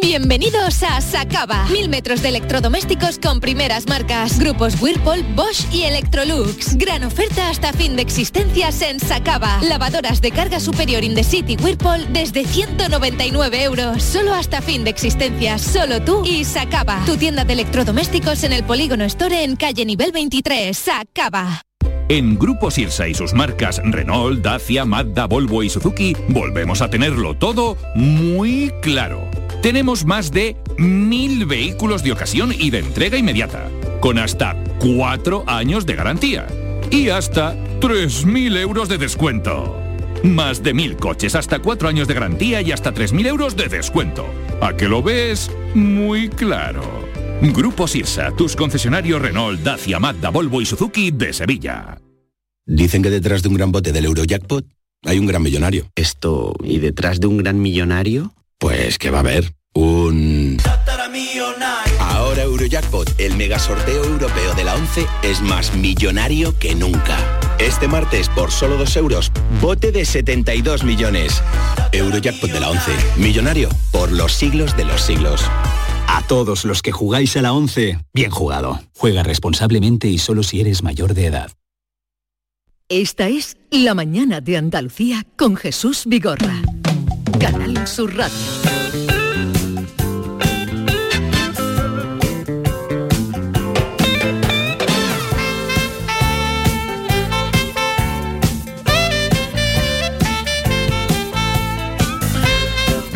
Bienvenidos a Sacaba. Mil metros de electrodomésticos con primeras marcas. Grupos Whirlpool, Bosch y Electrolux. Gran oferta hasta fin de existencias en Sacaba. Lavadoras de carga superior in the city Whirlpool desde 199 euros. Solo hasta fin de existencias. Solo tú y Sacaba. Tu tienda de electrodomésticos en el Polígono Store en calle nivel 23. Sacaba. En Grupo Sirsa y sus marcas Renault, Dacia, Mazda, Volvo y Suzuki volvemos a tenerlo todo muy claro. Tenemos más de mil vehículos de ocasión y de entrega inmediata, con hasta cuatro años de garantía y hasta 3.000 euros de descuento. Más de mil coches, hasta cuatro años de garantía y hasta 3.000 euros de descuento. ¿A que lo ves? Muy claro. Grupo Sirsa, tus concesionarios Renault, Dacia, Mazda, Volvo y Suzuki de Sevilla. Dicen que detrás de un gran bote del Eurojackpot hay un gran millonario. Esto, ¿y detrás de un gran millonario? Pues que va a haber un... Ahora Eurojackpot, el mega sorteo europeo de la 11, es más millonario que nunca. Este martes, por solo 2 euros, bote de 72 millones. Eurojackpot de la 11, millonario por los siglos de los siglos. A todos los que jugáis a la 11, bien jugado. Juega responsablemente y solo si eres mayor de edad. Esta es La mañana de Andalucía con Jesús Vigorra. Canal Sur Radio.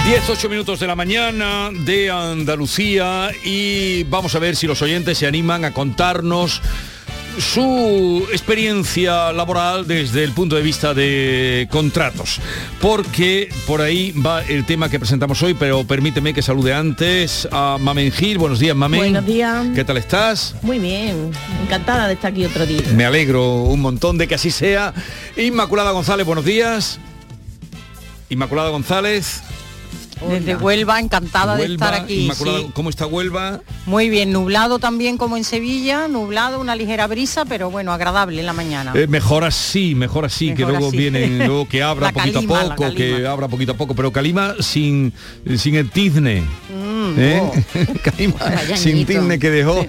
Diez, ocho minutos de la mañana de Andalucía y vamos a ver si los oyentes se animan a contarnos su experiencia laboral desde el punto de vista de contratos. Porque por ahí va el tema que presentamos hoy, pero permíteme que salude antes a Mamen Gil. Buenos días, Mamen. Buenos días. ¿Qué tal estás? Muy bien, encantada de estar aquí otro día. Me alegro un montón de que así sea. Inmaculada González, buenos días. Inmaculada González. Desde Huelva, encantada de estar aquí. Inmaculada, ¿Cómo está Huelva? Muy bien, nublado también como en Sevilla, nublado, una ligera brisa, pero bueno, agradable en la mañana. Eh, mejor así, mejor así, Mejor que luego así. vienen, luego que abra poquito calima, a poco, que abra poquito a poco, pero Calima sin, sin el tizne. Mm, ¿eh? oh. Calima Vaya sin añito. tizne que dejó,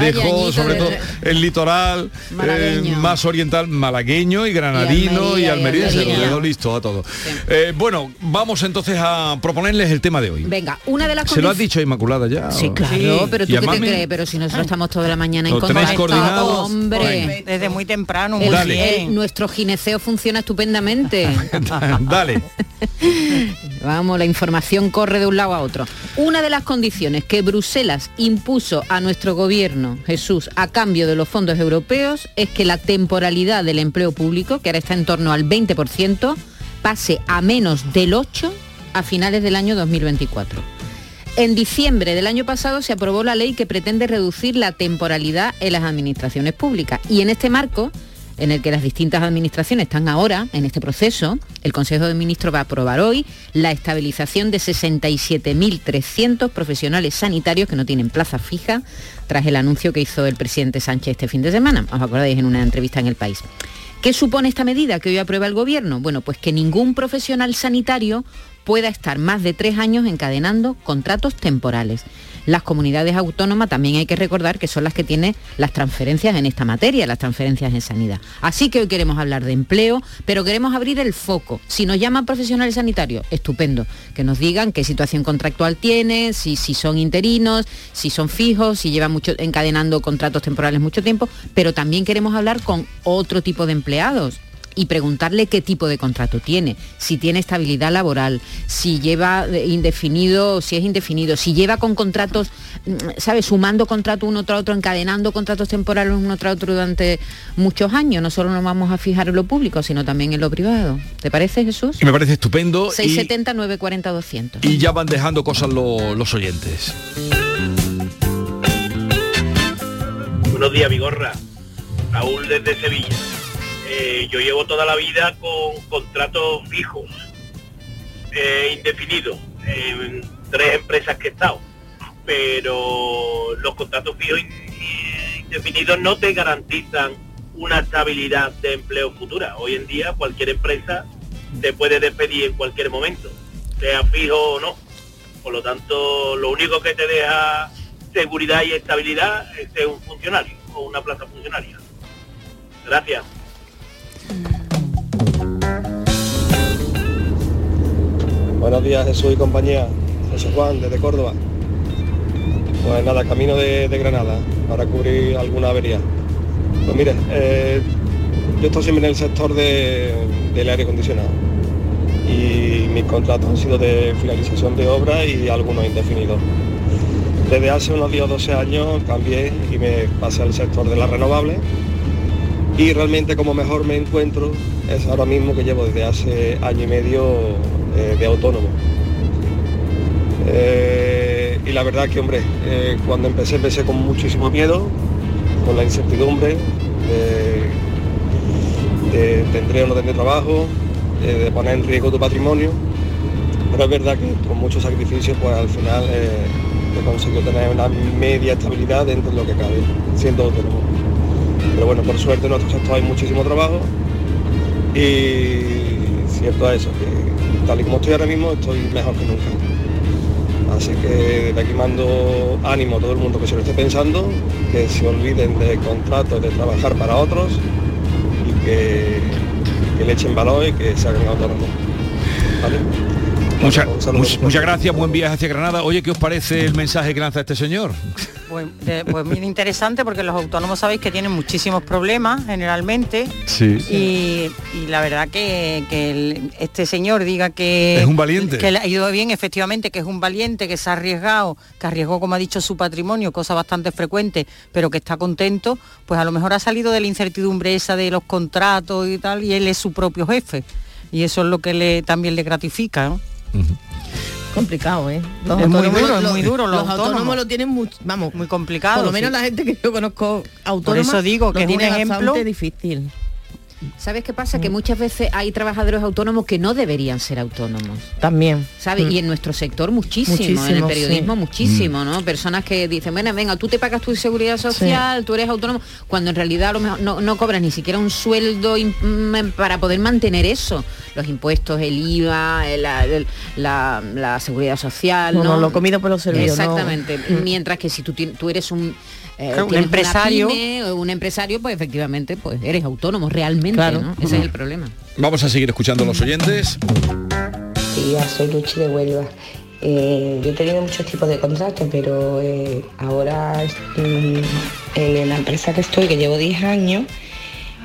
dejó sobre de- todo el litoral eh, más oriental, malagueño y granadino y, almeriense, lo dejó listo a todo. Eh, bueno, vamos entonces a proponerles el tema de hoy. Venga, una de las ¿Se lo has dicho Inmaculada ya? Sí, claro, pero ¿Y tú qué te Mami? crees, pero si nosotros estamos toda la mañana en ¿Lo tenéis contacto, hombre. Desde muy temprano, El- muy el- bien. nuestro gineceo funciona estupendamente. Dale. Vamos, la información corre de un lado a otro. Una de las condiciones que Bruselas impuso a nuestro gobierno, Jesús, a cambio de los fondos europeos, es que la temporalidad del empleo público, que ahora está en torno al 20%, pase a menos del 8% a finales del año 2024. En diciembre del año pasado se aprobó la ley que pretende reducir la temporalidad en las administraciones públicas y en este marco en el que las distintas administraciones están ahora en este proceso, el Consejo de Ministros va a aprobar hoy la estabilización de 67.300 profesionales sanitarios que no tienen plaza fija tras el anuncio que hizo el presidente Sánchez este fin de semana. Os acordáis en una entrevista en El País. ¿Qué supone esta medida que hoy aprueba el Gobierno? Bueno, pues que ningún profesional sanitario pueda estar más de tres años encadenando contratos temporales. Las comunidades autónomas también hay que recordar que son las que tienen las transferencias en esta materia, las transferencias en sanidad. Así que hoy queremos hablar de empleo, pero queremos abrir el foco. Si nos llaman profesionales sanitarios, estupendo, que nos digan qué situación contractual tienen, si, si son interinos, si son fijos, si llevan mucho, encadenando contratos temporales mucho tiempo, pero también queremos hablar con otro tipo de empleados y preguntarle qué tipo de contrato tiene, si tiene estabilidad laboral, si lleva eh, indefinido, si es indefinido, si lleva con contratos, mm, ¿sabes? Sumando contratos uno tras otro, encadenando contratos temporales uno tras otro durante muchos años. No solo nos vamos a fijar en lo público, sino también en lo privado. ¿Te parece, Jesús? Y me parece estupendo. 670 940 200. Y ya van dejando cosas lo- los oyentes. Buenos días, Vigorra. Raúl desde Sevilla. Eh, yo llevo toda la vida con contratos fijos, eh, indefinidos, en tres empresas que he estado. Pero los contratos fijos in- indefinidos no te garantizan una estabilidad de empleo futura. Hoy en día cualquier empresa te puede despedir en cualquier momento, sea fijo o no. Por lo tanto, lo único que te deja seguridad y estabilidad es un funcionario o una plaza funcionaria. Gracias. Buenos días Jesús y compañía, José Juan desde Córdoba. Pues nada, camino de, de Granada para cubrir alguna avería. Pues mire, eh, yo estoy siempre en el sector de- del aire acondicionado y mis contratos han sido de finalización de obra y algunos indefinidos. Desde hace unos 10 o 12 años cambié y me pasé al sector de las renovables y realmente como mejor me encuentro es ahora mismo que llevo desde hace año y medio eh, de autónomo. Eh, y la verdad que, hombre, eh, cuando empecé empecé con muchísimo miedo, con la incertidumbre de, de tendré o no tendré trabajo, de poner en riesgo tu patrimonio. Pero es verdad que con mucho sacrificio, pues al final he conseguido tener una media estabilidad dentro de lo que cabe, siendo autónomo. Pero bueno, por suerte en nuestro sector hay muchísimo trabajo y cierto es eso, que tal y como estoy ahora mismo estoy mejor que nunca. Así que de aquí mando ánimo a todo el mundo que se lo esté pensando, que se olviden de contratos, de trabajar para otros y que, que le echen valor y que se hagan autónomos. Mucha- much- muchas gracias, buen viaje hacia Granada. Oye, ¿qué os parece el mensaje que lanza este señor? Pues, de- pues muy interesante porque los autónomos sabéis que tienen muchísimos problemas generalmente. Sí. Y, y la verdad que, que el- este señor diga que Es un valiente. que le ha ido bien efectivamente que es un valiente que se ha arriesgado que arriesgó como ha dicho su patrimonio cosa bastante frecuente pero que está contento pues a lo mejor ha salido de la incertidumbre esa de los contratos y tal y él es su propio jefe y eso es lo que le también le gratifica ¿no? Complicado, ¿eh? Los Es muy duro, es muy duro, los autónomos. autónomos. lo tienen muy, vamos, muy complicado Por lo menos sí. la gente que yo conozco autónoma. eso digo que es un tiene ejemplo- difícil. ¿Sabes qué pasa? Que muchas veces hay trabajadores autónomos que no deberían ser autónomos. También. ¿Sabes? Mm. Y en nuestro sector muchísimo, en el periodismo sí. muchísimo, ¿no? Personas que dicen, bueno, venga, tú te pagas tu seguridad social, tú eres autónomo, cuando en realidad a lo mejor no, no cobras ni siquiera un sueldo mm, para poder mantener eso. Los impuestos, el IVA, el- la, el- la- la seguridad social, No, lo comido por lo servido, no. Exactamente. Mm. Mientras que si tú, tú eres un... eh, Claro, un empresario. pyme o un empresario, pues efectivamente, pues eres autónomo realmente, Claro. ¿no? Ese es el problema. Vamos a seguir escuchando a los oyentes. Sí, ya soy Luchi de Huelva. Eh, yo he tenido muchos tipos de contratos, pero eh, ahora mm, en la empresa que estoy, que llevo 10 años,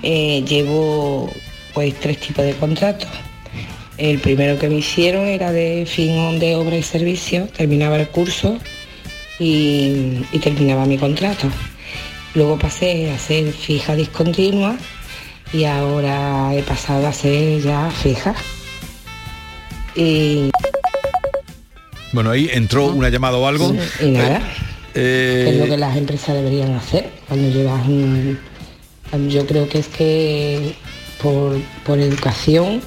eh, llevo pues tres tipos de contratos. El primero que me hicieron era de fin de obra y servicio, terminaba el curso y, y terminaba mi contrato. Luego pasé a ser fija discontinua y ahora he pasado a ser ya fija. Y Bueno, ahí entró una llamada o algo. Y nada. Eh, es lo que las empresas deberían hacer cuando llevas un, Yo creo que es que por, por educación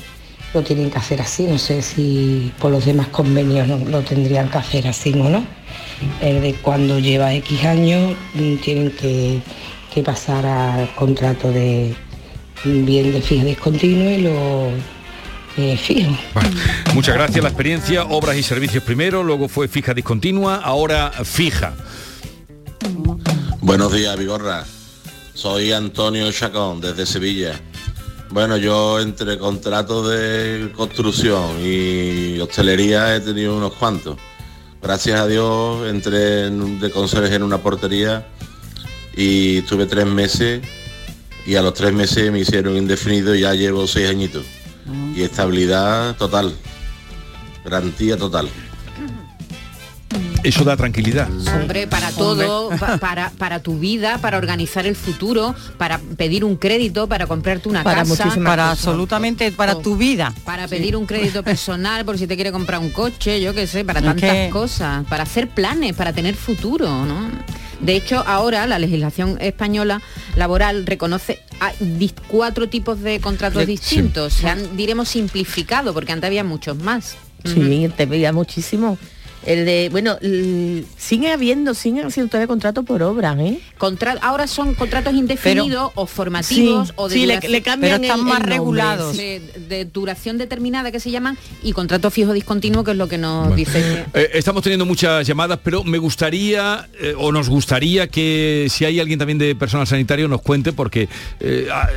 lo tienen que hacer así. No sé si por los demás convenios no lo tendrían que hacer así o no. El de cuando lleva X años mm, tienen que, que pasar al contrato de bien de fija discontinuo y lo eh, fijo. Muchas gracias. La experiencia, obras y servicios primero, luego fue fija discontinua, ahora fija. Buenos días, Vigorra. Soy Antonio Chacón, desde Sevilla. Bueno, yo entre contratos de construcción y hostelería he tenido unos cuantos. Gracias a Dios entré en- de conserje en una portería y estuve tres meses y a los tres meses me hicieron indefinido y ya llevo seis añitos. Y estabilidad total, garantía total. Eso da tranquilidad. Hombre, para todo, pa- para, para tu vida, para organizar el futuro, para pedir un crédito, para comprarte una Para casa. Para cosas. absolutamente para O tu vida. Para Sí. pedir un crédito personal por si te quiere comprar un coche, yo qué sé, para tantas cosas, para hacer planes, para tener futuro, ¿no? De hecho, ahora la legislación española laboral reconoce a cuatro tipos de contratos Sí. distintos. Se han, diremos, simplificado, porque antes había muchos más. Sí, te veía muchísimo. El de, bueno, sigue habiendo, siguen haciendo todavía contratos por obra, ¿eh? Contra- ahora son contratos indefinidos o formativos Sí, o de sí, le- duración- le cambian Pero están el- más el regulados. De, de duración determinada que se llaman y contrato fijo discontinuo que es lo que nos dice Eh, estamos teniendo muchas llamadas, pero me gustaría eh, o nos gustaría que si hay alguien también de personal sanitario nos cuente porque eh, ah,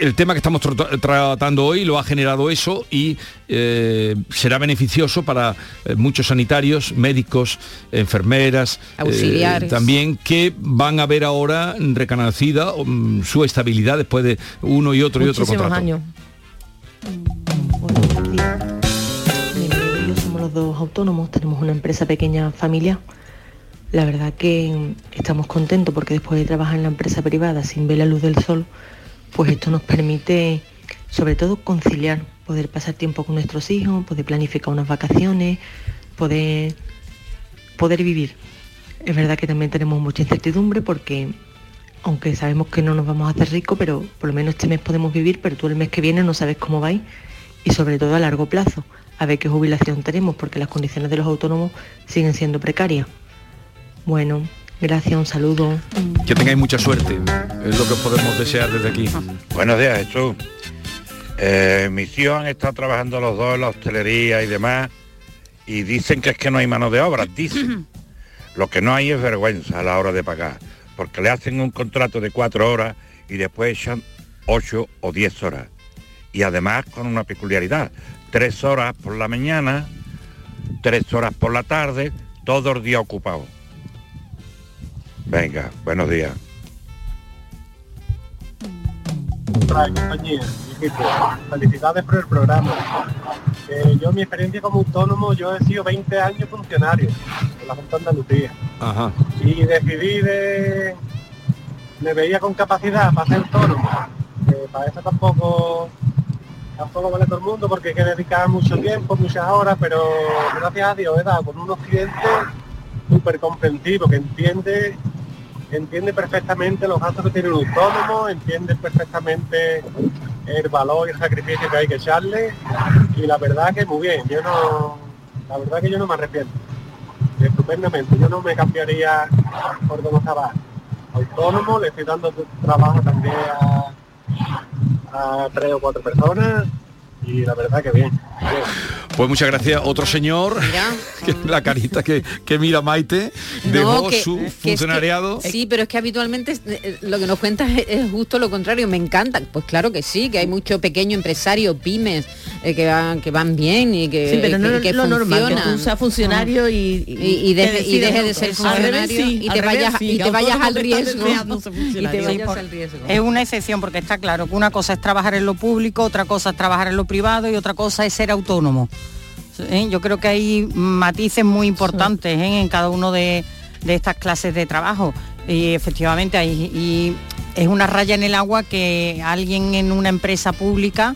el tema que estamos tra- tratando hoy lo ha generado eso y eh, será beneficioso para eh, muchos sanitarios, médicos, enfermeras, eh, Auxiliares. también que van a ver ahora recanacida mm, su estabilidad después de uno y otro y otro contrato. años. Yo somos los dos autónomos, tenemos una empresa pequeña familiar. La verdad que estamos contentos porque después de trabajar en la empresa privada sin ver la luz del sol, pues esto nos permite sobre todo conciliar, poder pasar tiempo con nuestros hijos, poder planificar unas vacaciones, poder, poder vivir. Es verdad que también tenemos mucha incertidumbre porque aunque sabemos que no nos vamos a hacer ricos, pero por lo menos este mes podemos vivir, pero tú el mes que viene no sabes cómo vais y sobre todo a largo plazo, a ver qué jubilación tenemos, porque las condiciones de los autónomos siguen siendo precarias. Bueno, gracias, un saludo. Que tengáis mucha suerte, es lo que podemos desear desde aquí. Buenos días, Jesús. Eh, mis hijos han estado trabajando los dos en la hostelería y demás y dicen que es que no hay mano de obra, dicen. Lo que no hay es vergüenza a la hora de pagar, porque le hacen un contrato de cuatro horas y después echan ocho o diez horas. Y además con una peculiaridad, tres horas por la mañana, tres horas por la tarde, todo el día ocupado. Venga, buenos días. Compañía. Felicidades por el programa. Eh, yo, mi experiencia como autónomo, yo he sido 20 años funcionario en la Junta de Andalucía. Ajá. Y decidí de... Me veía con capacidad para ser autónomo. Eh, para eso tampoco tampoco vale todo el mundo porque hay que dedicar mucho tiempo, muchas horas, pero gracias a Dios he dado con unos clientes súper comprensivos que entiende entiende perfectamente los gastos que tiene un autónomo, entiende perfectamente el valor y el sacrificio que hay que echarle y la verdad que muy bien, yo no, la verdad que yo no me arrepiento, estupendamente, yo no me cambiaría por donde estaba autónomo, le estoy dando trabajo también a, a tres o cuatro personas y la verdad que bien. bien. Pues muchas gracias. Otro señor, que la carita que, que mira Maite, dejó No, que- su que es que- funcionariado. sí, pero es que habitualmente eh, lo que nos cuentas es, es justo lo contrario. Me encanta. Pues claro que sí, que hay mucho pequeño empresario, pymes, eh, que, van, que van bien y que, Sí, pero no que, que lo normal, que tú seas funcionario y, y, y deje, y deje de ser funcionario sí, y te vayas, sí, y te vayas al riesgo. Y te vayas por- al riesgo. Es una excepción porque está claro que una cosa es trabajar en lo público, otra cosa es trabajar en lo privado y otra cosa es ser autónomo. ¿Eh? Yo creo que hay matices muy importantes ¿eh? en cada uno de, de estas clases de trabajo. Y efectivamente hay, y es una raya en el agua que alguien en una empresa pública,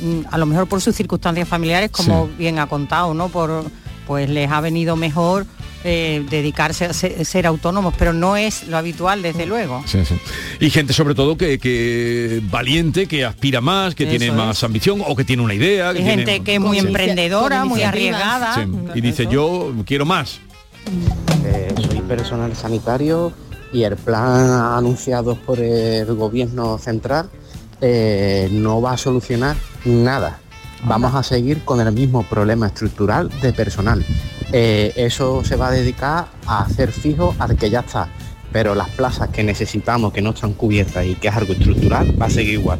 mm, a lo mejor por sus circunstancias familiares, como Sí. bien ha contado, ¿no? Por, pues les ha venido mejor eh, dedicarse a ser, ser autónomos, pero no es lo habitual, desde luego. Sí, sí. Y gente sobre todo que, que valiente, que aspira más, que Eso tiene es. más ambición o que tiene una idea. Que gente tiene- que es muy Sí. emprendedora, muy arriesgada. Sí. Y dice, yo quiero más. Eh, soy personal sanitario y el plan anunciado por el gobierno central eh, no va a solucionar nada. Vamos a seguir con el mismo problema estructural de personal. Eh, eso se va a dedicar a hacer fijo al que ya está, pero las plazas que necesitamos que no están cubiertas y que es algo estructural va a seguir igual.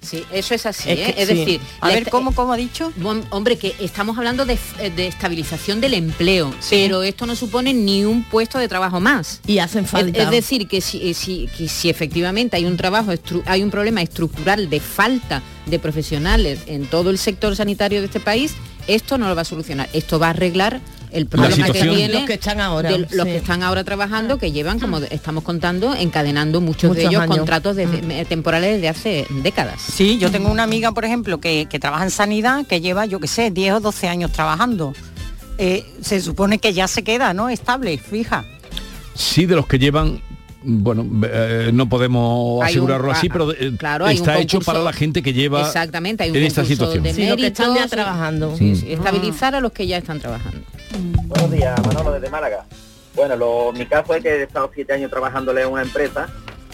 Sí, eso es así, Es ¿eh? que es sí. decir, A ver, ¿cómo, cómo ha dicho? Hombre, que estamos hablando de, eh, de estabilización del empleo, pero esto no supone ni un puesto de trabajo más. Y hacen falta. es decir, que si, eh, si- que si efectivamente hay un trabajo, hay un problema estructural de falta de profesionales en todo el sector sanitario de este país, esto no lo va a solucionar. Esto va a arreglar el problema que tiene Los que están ahora, de los sí. que están ahora trabajando, que llevan, como de- estamos contando, encadenando muchos, de Muchos ellos años. contratos de- temporales de hace décadas. Sí, yo tengo una amiga, por ejemplo, que, que trabaja en sanidad, que lleva, yo qué sé, 10 o 12 años trabajando. Eh, se supone que ya se queda, ¿no? Estable, fija. Sí, de los que llevan bueno, eh, no podemos Hay un- asegurarlo así, ah, pero eh, claro, está hecho para la gente que lleva Exactamente, hay un en esta situación. de Sí, los que están ya méritos, trabajando. sí, sí, estabilizar a los que ya están trabajando. Buenos días, Manolo desde Málaga. Bueno, lo, mi caso es que he estado siete años trabajándole a una empresa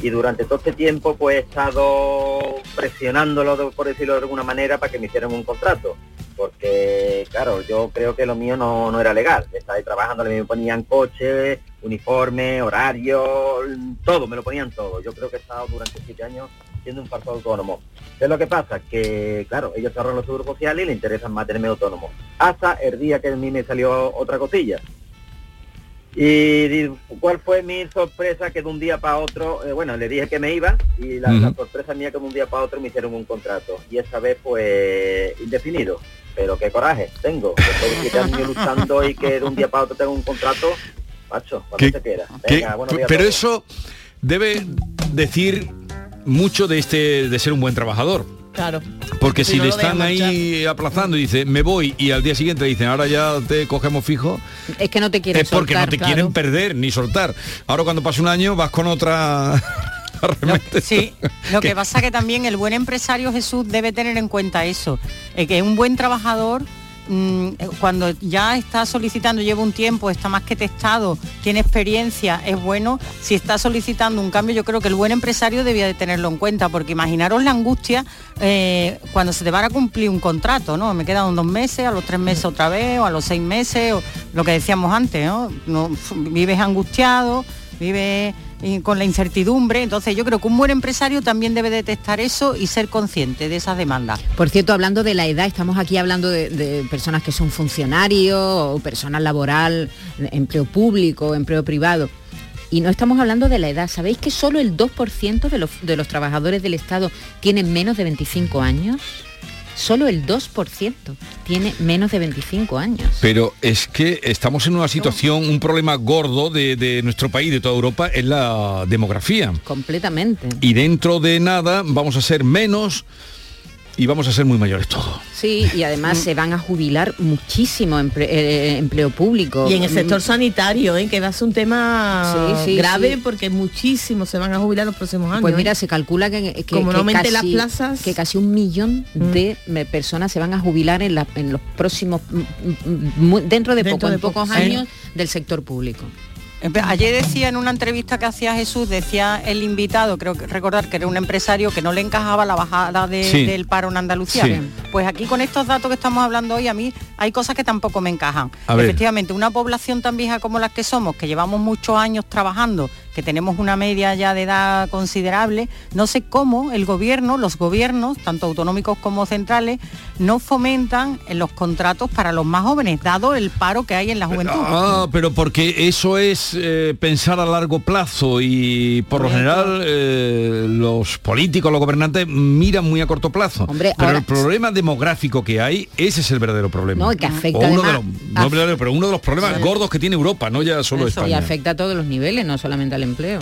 y durante todo este tiempo pues he estado presionándolo, por decirlo de alguna manera, para que me hicieran un contrato. Porque, claro, yo creo que lo mío no, no era legal. Estaba ahí trabajando, me ponían coche, uniforme, horario, todo, me lo ponían todo. Yo creo que he estado durante siete años siendo un falso autónomo. ¿Qué es lo que pasa? Que, claro, ellos ahorran los seguros sociales y le interesan mantenerme autónomo. Hasta el día que a mí me salió otra cosilla. Y cuál fue mi sorpresa que de un día para otro, eh, bueno, le dije que me iba y la, sorpresa mía que de un día para otro me hicieron un contrato. Y esta vez pues indefinido. Pero qué coraje tengo. Años luchando y que de un día para otro tengo un contrato, macho, cuando ¿Qué- se quiera. Pero eso debe decir mucho de este de ser un buen trabajador. Claro. Porque si, no le lo están ahí aplazando y dice, me voy, y al día siguiente dicen, ahora ya te cogemos fijo, Es que no te quieren es porque no te claro. quieren perder ni soltar. Ahora cuando pasa un año vas con otra... Sí, lo que pasa que también el buen empresario Jesús debe tener en cuenta eso, eh, que un buen trabajador cuando ya está solicitando, lleva un tiempo, está más que testado, tiene experiencia, es bueno, si está solicitando un cambio, yo creo que el buen empresario debía de tenerlo en cuenta, porque imaginaros la angustia eh, cuando se te va a cumplir un contrato, ¿no? Me quedan dos meses, a los tres meses otra vez, o a los seis meses, o lo que decíamos antes, ¿no? No, vives angustiado, vives con la incertidumbre, entonces yo creo que un buen empresario también debe detectar eso y ser consciente de esas demandas. Por cierto, hablando de la edad, estamos aquí hablando de, de personas que son funcionarios o personal laboral, empleo público, empleo privado. Y no estamos hablando de la edad. ¿Sabéis que solo el 2% de los, de los trabajadores del Estado tienen menos de 25 años? Solo el 2% tiene menos de 25 años. Pero es que estamos en una situación, un problema gordo de, de nuestro país, de toda Europa, es la demografía. Completamente. Y dentro de nada vamos a ser menos y vamos a ser muy mayores todos. Sí, y además se van a jubilar muchísimo emple- eh, empleo público. Y en el sector sanitario, ¿eh? que va a ser un tema Sí, sí, grave sí. porque muchísimos se van a jubilar los próximos años. Pues ¿eh? mira, se calcula que, que- Como no que aumente las casi- plazas. Mm. que casi un millón de eh, personas se van a jubilar en, la- en los próximos, mm, mm, dentro de Dentro poco, de en pocos años del sector público. Ayer decía en una entrevista que hacía Jesús, decía el invitado, creo que recordar que era un empresario que no le encajaba la bajada de- Sí. del paro en Andalucía. Sí. Pues aquí con estos datos que estamos hablando hoy, a mí hay cosas que tampoco me encajan. Efectivamente, una población tan vieja como las que somos, que llevamos muchos años trabajando, que tenemos una media ya de edad considerable, no sé cómo el gobierno, los gobiernos, tanto autonómicos como centrales, no fomentan en los contratos para los más jóvenes, dado el paro que hay en la juventud. Ah, pero porque eso es eh, pensar a largo plazo y por lo general eh, los políticos, los gobernantes miran muy a corto plazo. pero ahora- el problema demográfico que hay, ese es el verdadero problema. No, y que afecta O uno de los, no pero uno de los problemas Sí. gordos que tiene Europa, no ya solo Y España. afecta a todos los niveles, no solamente al empleo.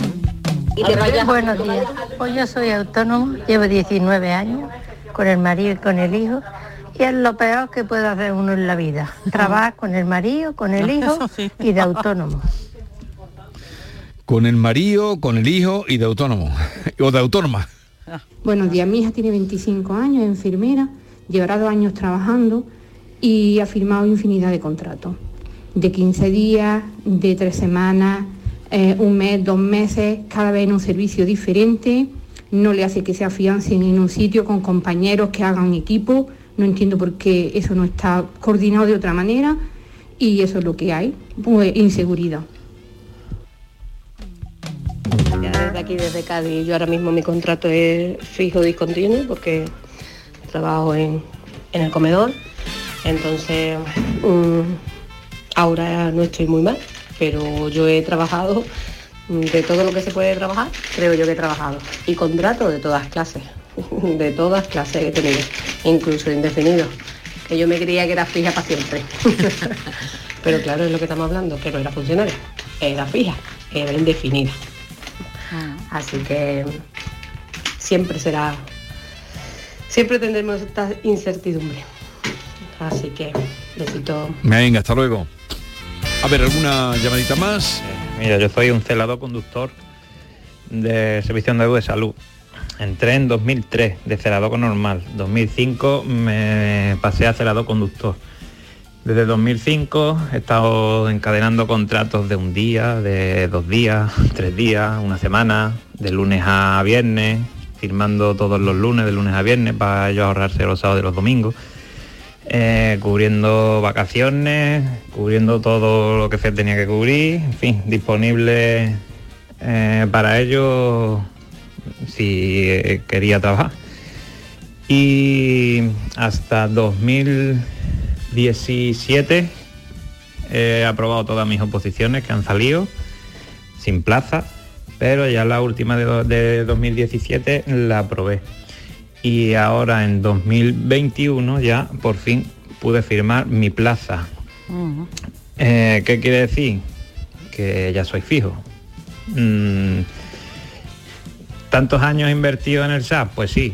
Buenos días. Pues yo soy autónomo, llevo 19 años con el marido y con el hijo Y es lo peor que puede hacer uno en la vida. Trabajar con el marido, con el hijo y de autónomo. Con el marido, con el hijo y de autónomo. o de autónoma. Buenos días, mi hija tiene 25 años, es enfermera, llevará dos años trabajando y ha firmado infinidad de contratos. De 15 días, de tres semanas, eh, un mes, dos meses, cada vez en un servicio diferente. No le hace que se afiancen en un sitio con compañeros que hagan equipo. No entiendo por qué eso no está coordinado de otra manera. Y eso es lo que hay, pues inseguridad. Desde aquí, desde Cádiz, yo ahora mismo mi contrato es fijo discontinuo porque trabajo en, en el comedor. Entonces, mm, ahora no estoy muy mal, pero yo he trabajado de todo lo que se puede trabajar, creo yo que he trabajado. Y contrato de todas clases, de todas clases he tenido, incluso indefinido. Que yo me creía que era fija para siempre. pero claro, es lo que estamos hablando, que no era funcionaria, era fija, era indefinida. Así que siempre será, siempre tendremos esta incertidumbre. Así que besito. Venga, hasta luego. A ver, ¿alguna llamadita más? Mira, yo soy un celador conductor de Servicio Andaluz de Salud. Entré en 2003 de celador normal. 2005 me pasé a celador conductor. Desde 2005 he estado encadenando contratos de un día, de dos días, tres días, una semana, de lunes a viernes, firmando todos los lunes, de lunes a viernes, para ellos ahorrarse los sábados y los domingos, eh, cubriendo vacaciones, cubriendo todo lo que se tenía que cubrir, en fin, disponible eh, para ellos si eh, quería trabajar. Y hasta 2017 he aprobado todas mis oposiciones que han salido sin plaza, pero ya la última de, de 2017 la aprobé. Y ahora en 2021 ya por fin pude firmar mi plaza. Eh, ¿Qué quiere decir? Que ya soy fijo. Mm, ¿Tantos años invertidos en el SAP? Pues sí.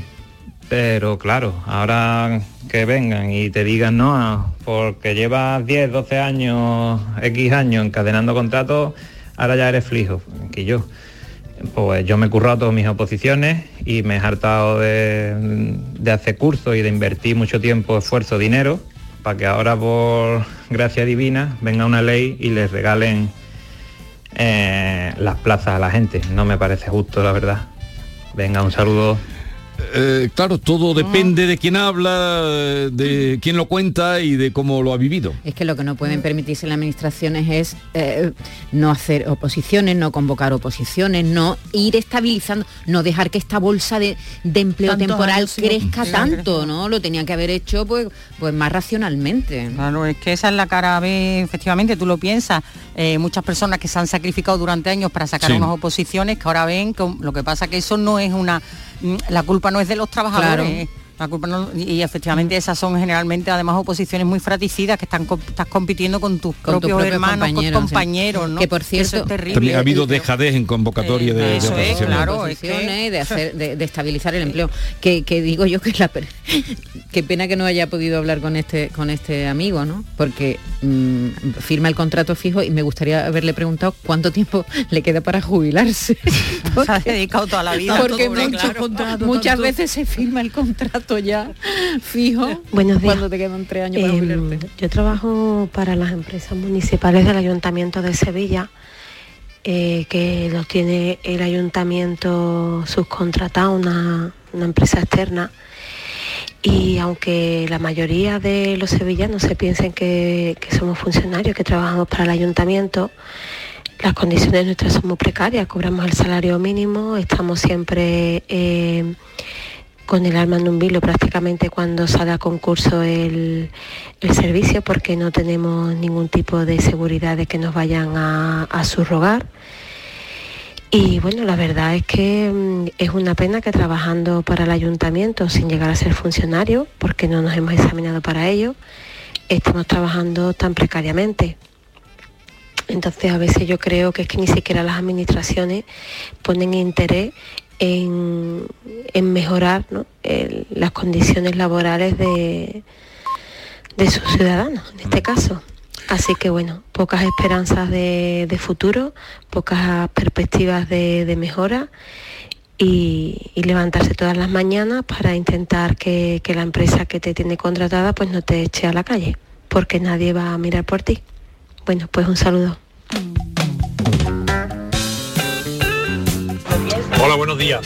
Pero claro, ahora que vengan y te digan no, porque llevas 10, 12 años, X años encadenando contratos, ahora ya eres fijo, que yo. Pues yo me he currado todas mis oposiciones y me he hartado de, de hacer cursos y de invertir mucho tiempo, esfuerzo, dinero, para que ahora por gracia divina venga una ley y les regalen eh, las plazas a la gente. No me parece justo, la verdad. Venga, un saludo. Eh, claro, todo depende de quién habla, de quién lo cuenta y de cómo lo ha vivido. Es que lo que no pueden permitirse las administraciones es eh, no hacer oposiciones, no convocar oposiciones, no ir estabilizando, no dejar que esta bolsa de, de empleo temporal años, crezca Sí, tanto, ¿no? Lo tenían que haber hecho pues, pues más racionalmente. Claro, es que esa es la cara B, efectivamente, tú lo piensas. eh, muchas personas que se han sacrificado durante años para sacar Sí. unas oposiciones que ahora ven que lo que pasa que eso no es una mm, la culpa no es de los trabajadores. Claro. La culpa no- y efectivamente esas son generalmente además oposiciones muy fratricidas que están estás compitiendo con tus Con propios propios hermanos, con compañeros, sí. ¿no? Que por eso cierto, es terrible. Ha habido dejadez en convocatoria de, de Eso es, oposiciones. claro, de, hacer, de, de estabilizar el empleo. Que, que digo yo que la qué pena que no haya podido hablar con este con este amigo, ¿no? Porque mm, firma el contrato fijo y me gustaría haberle preguntado cuánto tiempo le queda para jubilarse. Se ha dedicado toda la vida a Porque mucho- claro. muchas veces se firma el contrato ya fijo Buenos días. cuando te quedan tres años para Em, yo trabajo para las empresas municipales del Ayuntamiento de Sevilla, eh, que los tiene el Ayuntamiento subcontratado, una, una empresa externa. Y aunque la mayoría de los sevillanos se piensen que, que somos funcionarios, que trabajamos para el ayuntamiento, las condiciones nuestras son muy precarias, cobramos el salario mínimo, estamos siempre eh, con el alma en un vilo prácticamente cuando sale a concurso el, el servicio porque no tenemos ningún tipo de seguridad de que nos vayan a, a subrogar. Y bueno, la verdad es que mm, es una pena que trabajando para el ayuntamiento sin llegar a ser funcionario, porque no nos hemos examinado para ello, estemos trabajando tan precariamente. Entonces a veces yo creo que es que ni siquiera las administraciones ponen interés en, en mejorar ¿no? el- las condiciones laborales de, de sus ciudadanos, en este caso. Así que bueno, pocas esperanzas de, de futuro, pocas perspectivas de, de mejora y, y levantarse todas las mañanas para intentar que, que la empresa que te tiene contratada pues no te eche a la calle, porque nadie va a mirar por ti. Bueno, pues un saludo. Hola, buenos días.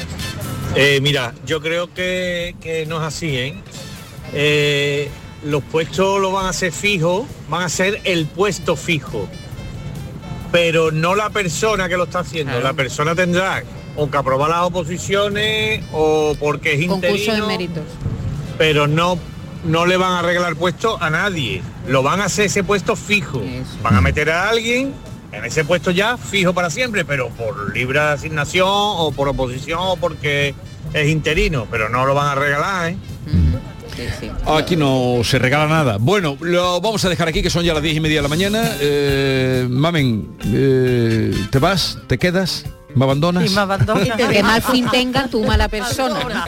Eh, mira, yo creo que, que no es así, ¿eh? Eh, Los puestos lo van a ser fijos, van a ser el puesto fijo, pero no la persona que lo está haciendo. La persona tendrá o que aprobar las oposiciones o porque es Concurso de interino, méritos. pero no no le van a arreglar puesto a nadie. Lo van a hacer ese puesto fijo. Van a meter a alguien en ese puesto ya fijo para siempre, pero por libre asignación o por oposición o porque es interino, pero no lo van a regalar, ¿eh? Aquí no se regala nada. Bueno, lo vamos a dejar aquí, que son ya las diez y media de la mañana. Eh, mamen, eh, ¿te vas? ¿Te quedas? ¿Me abandonas? Que mal fin tenga tu mala persona.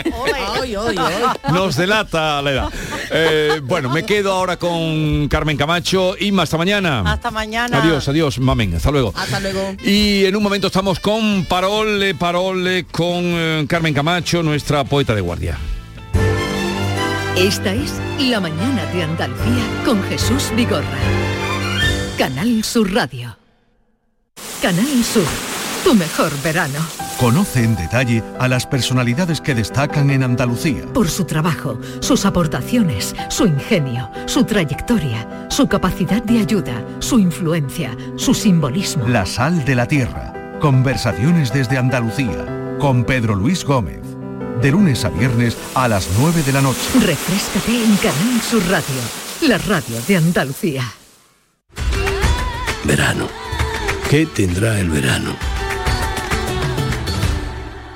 Nos delata la edad. Eh, bueno, me quedo ahora con Carmen Camacho. y hasta mañana. Hasta mañana. Adiós, adiós, mamen. Hasta luego. Hasta luego. Y en un momento estamos con Parole, Parole, con eh, Carmen Camacho, nuestra poeta de guardia. Esta es La mañana de Andalucía con Jesús Vigorra. Canal Sur Radio. Canal Sur, tu mejor verano. Conoce en detalle a las personalidades que destacan en Andalucía. Por su trabajo, sus aportaciones, su ingenio, su trayectoria, su capacidad de ayuda, su influencia, su simbolismo. La sal de la tierra. Conversaciones desde Andalucía. Con Pedro Luis Gómez. De lunes a viernes a las 9 de la noche. Refrescate en Canal Sur Radio, la radio de Andalucía. Verano. ¿Qué tendrá el verano?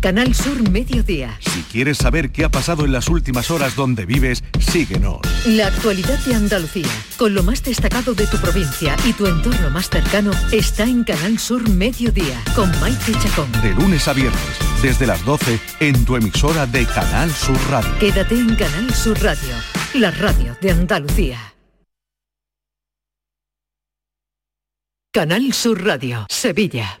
Canal Sur Mediodía. Si quieres saber qué ha pasado en las últimas horas donde vives, síguenos. La actualidad de Andalucía, con lo más destacado de tu provincia y tu entorno más cercano, está en Canal Sur Mediodía, con Maite Chacón. De lunes a viernes, desde las 12, en tu emisora de Canal Sur Radio. Quédate en Canal Sur Radio, la radio de Andalucía. Canal Sur Radio, Sevilla.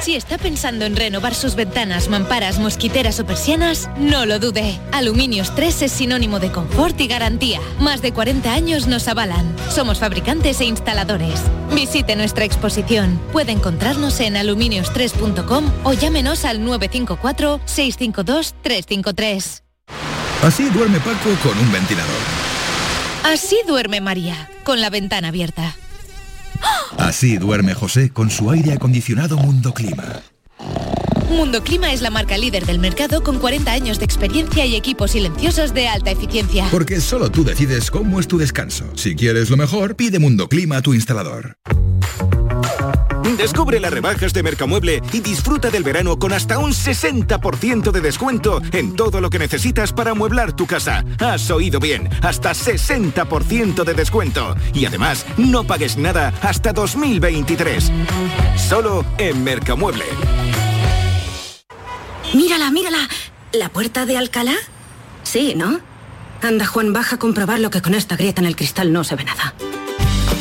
Si está pensando en renovar sus ventanas, mamparas, mosquiteras o persianas, no lo dude. Aluminios 3 es sinónimo de confort y garantía. Más de 40 años nos avalan. Somos fabricantes e instaladores. Visite nuestra exposición. Puede encontrarnos en aluminios3.com o llámenos al 954 652 353. Así duerme Paco con un ventilador. Así duerme María, con la ventana abierta. Así duerme José con su aire acondicionado Mundo Clima. Mundo Clima es la marca líder del mercado con 40 años de experiencia y equipos silenciosos de alta eficiencia. Porque solo tú decides cómo es tu descanso. Si quieres lo mejor, pide Mundo Clima a tu instalador. Descubre las rebajas de Mercamueble y disfruta del verano con hasta un 60% de descuento en todo lo que necesitas para amueblar tu casa. Has oído bien, hasta 60% de descuento. Y además, no pagues nada hasta 2023. Solo en Mercamueble. Mírala, mírala. ¿La puerta de Alcalá? Sí, ¿no? Anda, Juan, baja a comprobar lo que con esta grieta en el cristal no se ve nada.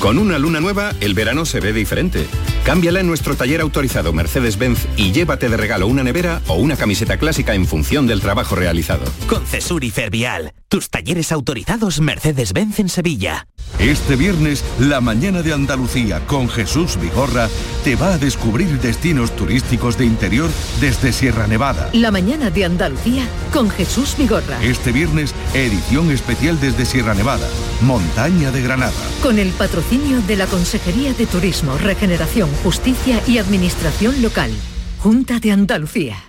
Con una luna nueva, el verano se ve diferente. Cámbiala en nuestro taller autorizado Mercedes-Benz y llévate de regalo una nevera o una camiseta clásica en función del trabajo realizado. Con Cesur y Fervial, tus talleres autorizados Mercedes-Benz en Sevilla. Este viernes, la mañana de Andalucía con Jesús Vigorra te va a descubrir destinos turísticos de interior desde Sierra Nevada. La mañana de Andalucía con Jesús Vigorra. Este viernes, edición especial desde Sierra Nevada, Montaña de Granada. Con el patrocinio de la Consejería de Turismo, Regeneración, Justicia y Administración Local. Junta de Andalucía.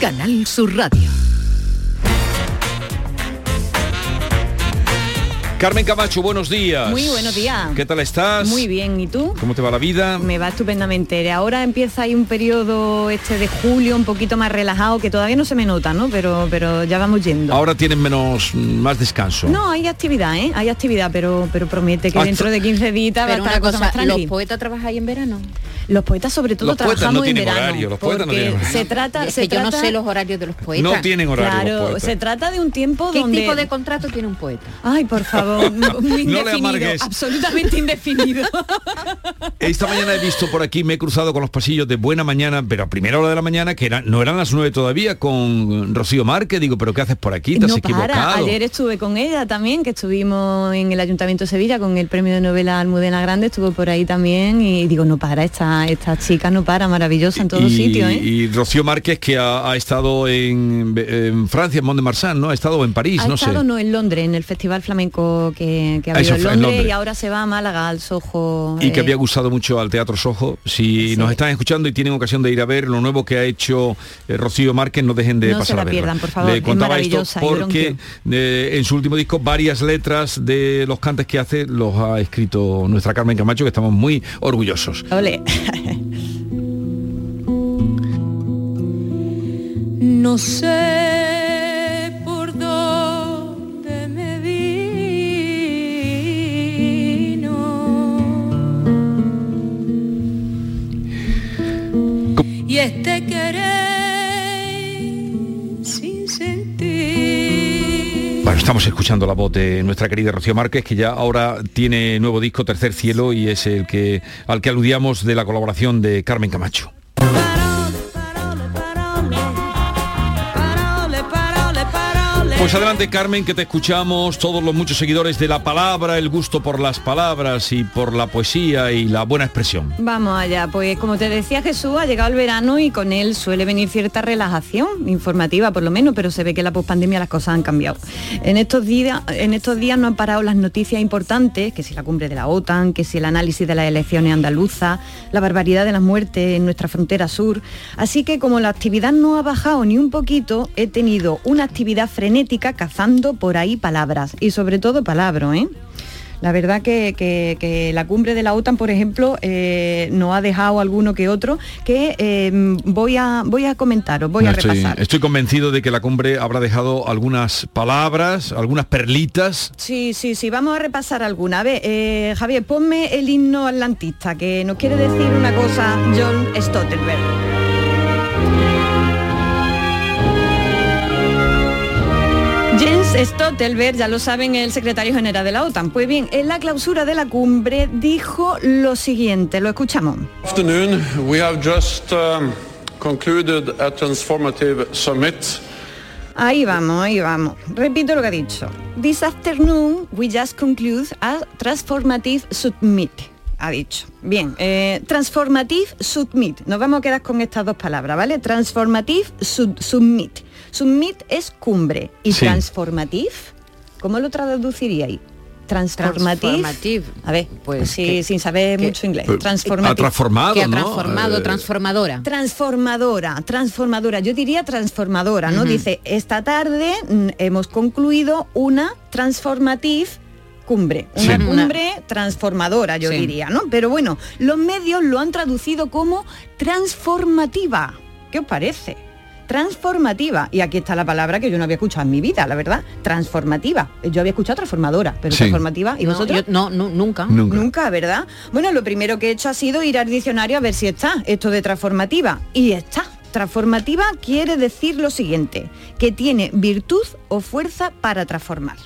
Canal Sur Radio. Carmen Camacho, buenos días. Muy buenos días. ¿Qué tal estás? Muy bien, ¿y tú? ¿Cómo te va la vida? Me va estupendamente. Ahora empieza ahí un periodo este de julio un poquito más relajado, que todavía no se me nota, ¿no? Pero, pero ya vamos yendo. Ahora tienen menos, más descanso. No, hay actividad, ¿eh? Hay actividad, pero, pero promete que dentro de 15 días va a estar una la cosa más tranqui. ¿los poetas trabajáis en verano? Los poetas sobre todo Los trabajamos no en verano. horario, los poetas no porque tienen horario. se trata, Es se que yo no trata- sé los horarios de los poetas. No tienen horario los Claro, poetas. se trata de un tiempo ¿Qué donde... tipo de contrato tiene un poeta? Ay, por favor, muy No le indefinido, amargues. absolutamente indefinido. Esta mañana he visto por aquí, me he cruzado con los pasillos de Buena Mañana, pero a primera hora de la mañana, que era- no eran las nueve todavía, con Rocío Márquez. Digo, ¿pero qué haces por aquí? ¿Te has no equivocado? para. Ayer estuve con ella también, que estuvimos en el Ayuntamiento de Sevilla con el premio de novela Almudena Grande, estuvo por ahí también y digo, no para, esta, esta chica no para, maravillosa en todos sitios, ¿eh? y Rocío Márquez, que ha, ha estado en, en Francia, en Mont de Marsan, ¿no? Ha estado en París, Ha no estado sé. no en Londres, en el festival flamenco que, que ha Ah, habido en Londres, y ahora se va a Málaga, al Soho. Y que eh, había gustado mucho al Teatro Sojo. Si nos están escuchando y tienen ocasión de ir a ver lo nuevo que ha hecho eh, Rocío Márquez, no dejen de No se pasar la a pierdan, por favor, Le es contaba esto porque eh, en su último disco varias letras de los cantes que hace los ha escrito nuestra Carmen Camacho, que estamos muy orgullosos. Ole. No sé por dónde me vino. Y este querer Estamos escuchando la voz de nuestra querida Rocío Márquez, que ya ahora tiene nuevo disco Tercer Cielo y es el que al que aludíamos de la colaboración de Carmen Camacho. Pues adelante Carmen, que te escuchamos, todos los muchos seguidores de la palabra, el gusto por las palabras y por la poesía y la buena expresión. Vamos allá, pues como te decía Jesús, ha llegado el verano y con él suele venir cierta relajación, informativa por lo menos, pero se ve que la pospandemia las cosas han cambiado. En estos días, en estos días no han parado las noticias importantes, que si la cumbre de la OTAN, que si el análisis de las elecciones andaluzas, la barbaridad de las muertes en nuestra frontera sur. Así que como la actividad no ha bajado ni un poquito, he tenido una actividad frenética cazando por ahí palabras y sobre todo palabras, ¿eh? La verdad que, que- que la cumbre de la OTAN, por ejemplo, eh, nos ha dejado alguno que otro que eh, voy, a, voy a comentaros, voy a repasar. estoy convencido de que la cumbre habrá dejado algunas palabras, algunas perlitas. Sí, sí, sí, vamos a repasar alguna. A ver, eh, Javier, ponme el himno atlantista, que nos quiere decir una cosa John Stoltenberg. Jens Stoltenberg, ya lo saben, el secretario general de la OTAN. Pues bien, en la clausura de la cumbre dijo lo siguiente, lo escuchamos. afternoon, we have just um, concluded a transformative summit Ahí vamos, ahí vamos. Repito lo que ha dicho. This afternoon we just conclude a transformative submit. Ha dicho. Bien, eh, transformative submit. Nos vamos a quedar con estas dos palabras, ¿vale? Transformative sub- submit. Submit es cumbre. Y Sí. transformative, ¿cómo lo traduciríais? Transformative. Transformative. A ver, pues sí, sin saber mucho inglés. Transformative. ha transformado, Que ha ¿no? transformado, Eh, transformadora. Transformadora, transformadora, yo diría transformadora, ¿no? Dice, esta tarde mm, hemos concluido una transformative cumbre, una cumbre transformadora, yo Sí. diría, ¿no? Pero bueno, los medios lo han traducido como transformativa. ¿Qué os parece? Transformativa. Y aquí está la palabra que yo no había escuchado en mi vida, la verdad, transformativa. Yo había escuchado transformadora, pero Sí. transformativa. ¿Y No, vosotros? yo- no, nu- nunca. Nunca. ¿verdad? Bueno, lo primero que he hecho ha sido ir al diccionario a ver si está esto de transformativa. Y está. Transformativa quiere decir lo siguiente, que tiene virtud o fuerza para transformar.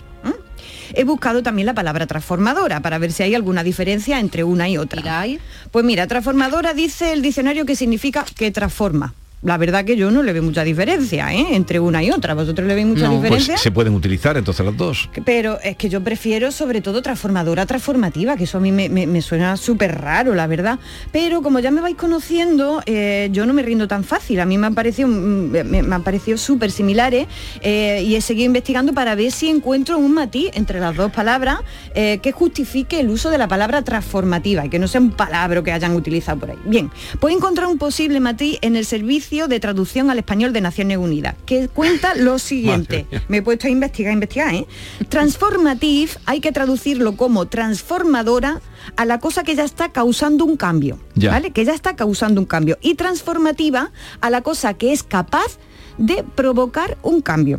He buscado también la palabra transformadora para ver si hay alguna diferencia entre una y otra. Pues mira, transformadora dice el diccionario que significa que transforma. La verdad que yo no le veo mucha diferencia ¿eh? entre una y otra. ¿Vosotros le veis mucha Pues diferencia? se pueden utilizar entonces las dos. Pero es que yo prefiero sobre todo transformadora transformativa, que eso a mí me, me- me suena súper raro, la verdad. Pero como ya me vais conociendo, eh, yo no me rindo tan fácil. A mí me han parecido, mm, me, me han parecido súper similares eh, y he seguido investigando para ver si encuentro un matiz entre las dos palabras eh, que justifique el uso de la palabra transformativa y que no sea un palabra que hayan utilizado por ahí. Bien, puedo encontrar un posible matiz en el servicio de traducción al español de Naciones Unidas, que cuenta lo siguiente. Me he puesto a investigar, investigar, ¿eh? Transformative hay que traducirlo como transformadora a la cosa que ya está causando un cambio, Ya. ¿vale? Que ya está causando un cambio. Y transformativa a la cosa que es capaz de provocar un cambio.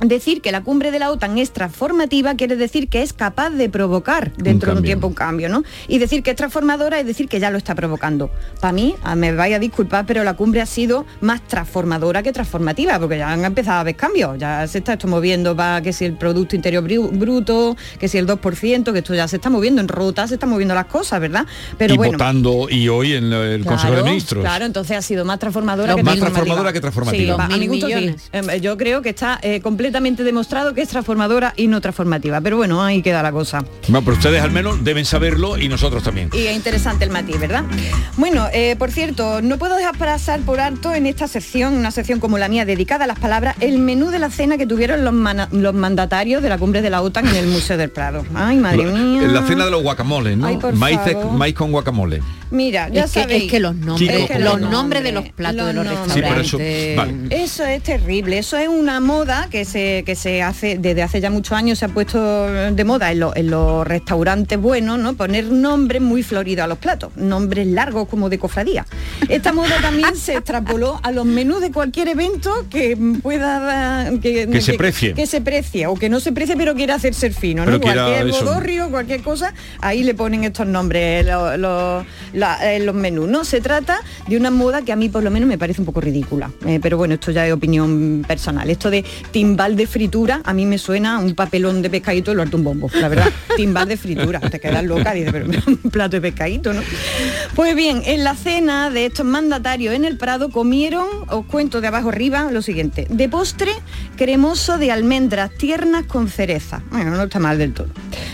Decir que la cumbre de la OTAN es transformativa quiere decir que es capaz de provocar dentro de un tiempo un cambio, ¿no? Y decir que es transformadora es decir que ya lo está provocando. Para mí, ah, me vaya a disculpar, pero la cumbre ha sido más transformadora que transformativa, porque ya han empezado a haber cambios. Ya se está esto moviendo para que si el Producto Interior Bru- Bruto, que si el 2%, que esto ya se está moviendo en rota, se están moviendo las cosas, ¿verdad? Pero y bueno. votando y hoy en el Consejo de Ministros. Claro, entonces ha sido más transformadora que más transformadora que transformativa. Sí, a mi mil gusto sí. millones. Yo creo que está eh, completamente demostrado que es transformadora y no transformativa. Pero bueno, ahí queda la cosa. Bueno, pero ustedes al menos deben saberlo y nosotros también. Y es interesante el matiz, ¿verdad? Bueno, eh, por cierto, no puedo dejar pasar por alto en esta sección, una sección como la mía dedicada a las palabras, el menú de la cena que tuvieron los, mandatarios de la cumbre de la OTAN en el Museo del Prado. Ay, madre mía. En la cena de los guacamoles, ¿no? Ay, maíz, con guacamole. Mira, ya Es que- sabéis. es que los nombres- es que los nombres de los platos de los nombres. Sí, por eso. Vale. Eso es terrible, eso es una moda que se, que se hace desde hace ya muchos años, se ha puesto de moda en, lo- en los restaurantes buenos, ¿no? Poner nombres muy floridos a los platos, nombres largos como de cofradía. Esta moda también se extrapoló a los menús de cualquier evento que pueda que, Que se precie. que se precie o que no se precie pero quiera hacerse fino, ¿no? Cualquier bodorrio, cualquier cosa, ahí le ponen estos nombres lo- lo- la- los menús, ¿no? Se trata de una moda que a mí por lo menos me parece un poco ridícula. Eh, pero bueno, esto ya es opinión personal. Esto de timbal de fritura, a mí me suena un papelón de pescadito y lo harto un bombo, la verdad. timbal de fritura, te quedas loca, dices, pero un plato de pescadito, ¿no? Pues bien, en la cena de estos mandatarios en el Prado comieron, os cuento de abajo arriba, lo siguiente. De postre, cremoso de almendras tiernas con cereza. Bueno, no está mal del todo.